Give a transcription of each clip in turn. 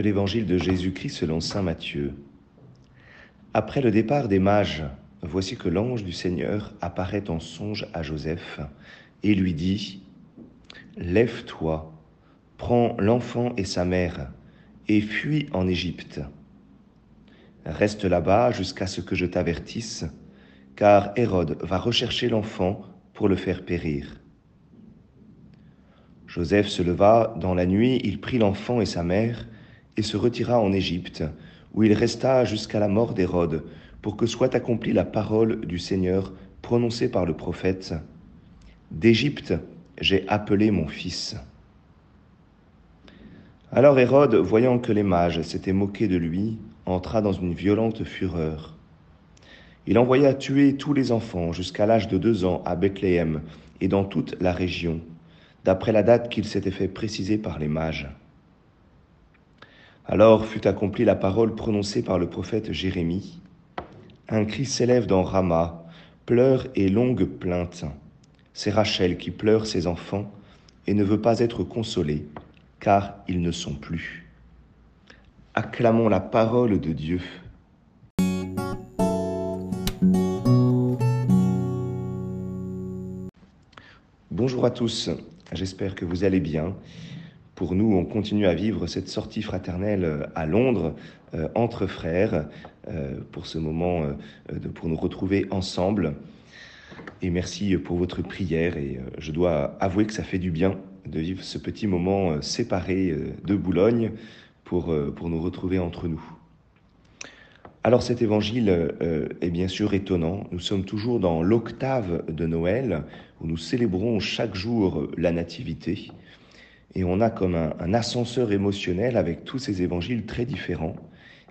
l'évangile de Jésus-Christ selon Saint Matthieu. Après le départ des mages, voici que l'ange du Seigneur apparaît en songe à Joseph et lui dit, Lève-toi, prends l'enfant et sa mère, et fuis en Égypte. Reste là-bas jusqu'à ce que je t'avertisse, car Hérode va rechercher l'enfant pour le faire périr. Joseph se leva dans la nuit, il prit l'enfant et sa mère, et se retira en Égypte, où il resta jusqu'à la mort d'Hérode, pour que soit accomplie la parole du Seigneur prononcée par le prophète. D'Égypte j'ai appelé mon fils. Alors Hérode, voyant que les mages s'étaient moqués de lui, entra dans une violente fureur. Il envoya tuer tous les enfants jusqu'à l'âge de deux ans à Bethléem et dans toute la région, d'après la date qu'il s'était fait préciser par les mages. Alors fut accomplie la parole prononcée par le prophète Jérémie. Un cri s'élève dans Rama, pleurs et longues plaintes. C'est Rachel qui pleure ses enfants et ne veut pas être consolée, car ils ne sont plus. Acclamons la parole de Dieu. Bonjour à tous, j'espère que vous allez bien. Pour nous, on continue à vivre cette sortie fraternelle euh, à Londres euh, entre frères euh, pour ce moment, pour nous retrouver ensemble. Et merci pour votre prière. Et je dois avouer que ça fait du bien de vivre ce petit moment séparé de Boulogne pour, pour nous retrouver entre nous. Alors cet évangile est bien sûr étonnant. Nous sommes toujours dans l'octave de Noël où nous célébrons chaque jour la Nativité et on a comme un, ascenseur émotionnel avec tous ces évangiles très différents.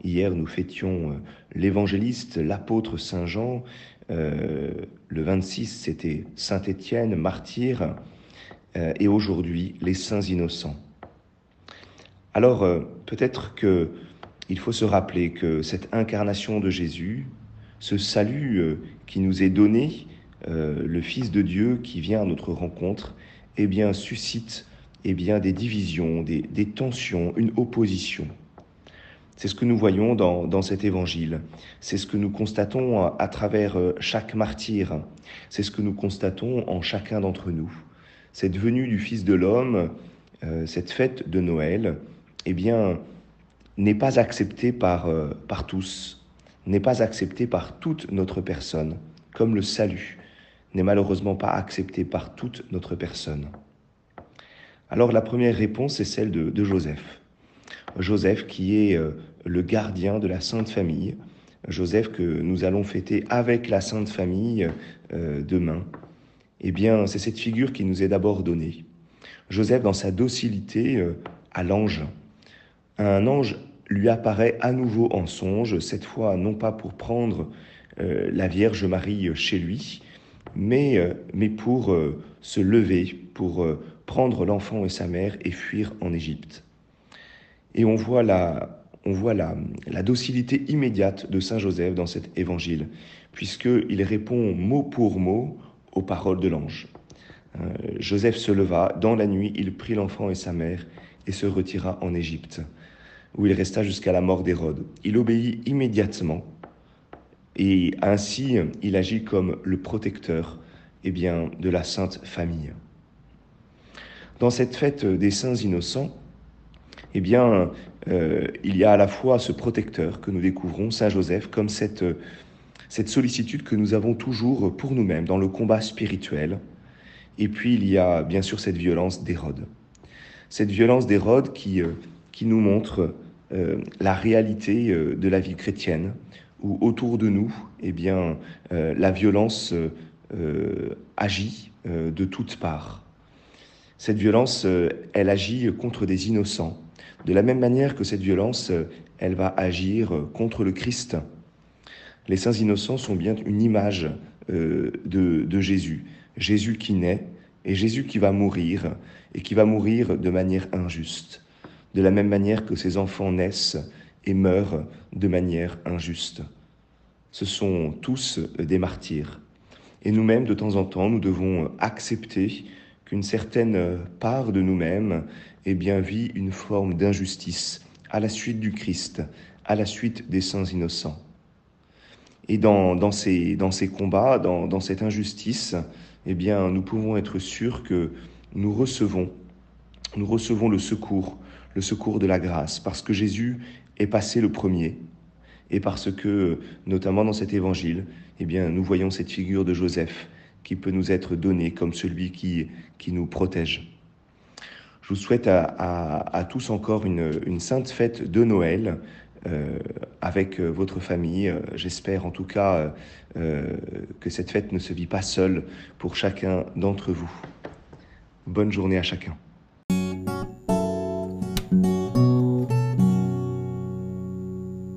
Hier, nous fêtions euh, l'évangéliste, l'apôtre Saint Jean. Euh, le 26, c'était Saint Étienne, martyr. Euh, et aujourd'hui, les saints innocents. Alors, peut-être que il faut se rappeler que cette incarnation de Jésus, ce salut qui nous est donné, le Fils de Dieu qui vient à notre rencontre, eh bien, suscite eh bien, des divisions, des, tensions, une opposition. C'est ce que nous voyons dans, cet évangile. C'est ce que nous constatons à, travers euh, chaque martyr. C'est ce que nous constatons en chacun d'entre nous. Cette venue du Fils de l'homme, euh, cette fête de Noël, eh bien, n'est pas acceptée par, euh, par tous, n'est pas acceptée par toute notre personne, comme le salut n'est malheureusement pas accepté par toute notre personne. Alors la première réponse est celle de, Joseph. Joseph qui est euh, le gardien de la Sainte Famille. Joseph que nous allons fêter avec la Sainte Famille euh, demain. Eh bien, c'est cette figure qui nous est d'abord donnée. Joseph, dans sa docilité euh, à l'ange, un ange lui apparaît à nouveau en songe, cette fois non pas pour prendre la Vierge Marie chez lui, mais, mais pour se lever, pour prendre l'enfant et sa mère et fuir en Égypte. Et on voit la, on voit la, la docilité immédiate de Saint Joseph dans cet évangile, puisqu'il répond mot pour mot aux paroles de l'ange. Euh, Joseph se leva, dans la nuit, il prit l'enfant et sa mère et se retira en Égypte, où il resta jusqu'à la mort d'Hérode. Il obéit immédiatement, et ainsi il agit comme le protecteur eh bien, de la sainte famille. Dans cette fête des saints innocents, eh bien, euh, il y a à la fois ce protecteur que nous découvrons, Saint Joseph, comme cette, cette sollicitude que nous avons toujours pour nous-mêmes dans le combat spirituel. Et puis il y a bien sûr cette violence d'Hérode. Cette violence d'Hérode qui, euh, qui nous montre euh, la réalité de la vie chrétienne, où autour de nous, eh bien, la violence agit de toutes parts. Cette violence, euh, elle agit contre des innocents, de la même manière que cette violence, euh, elle va agir contre le Christ. Les saints innocents sont bien une image euh, de, de Jésus, Jésus qui naît et Jésus qui va mourir, et qui va mourir de manière injuste, de la même manière que ses enfants naissent et meurent de manière injuste. Ce sont tous des martyrs. Et nous-mêmes, de temps en temps, nous devons accepter qu'une certaine part de nous-mêmes eh bien, vit une forme d'injustice à la suite du Christ, à la suite des saints innocents. Et dans, ces, combats, dans, dans cette injustice, eh bien, nous pouvons être sûrs que nous recevons, nous recevons le secours, le secours de la grâce, parce que Jésus est passé le premier, et parce que, notamment dans cet évangile, eh bien, nous voyons cette figure de Joseph qui peut nous être donnée comme celui qui, qui nous protège. Je vous souhaite à, à, tous encore une, une, sainte fête de Noël euh, avec votre famille. J'espère en tout cas euh, que cette fête ne se vit pas seule pour chacun d'entre vous. Bonne journée à chacun.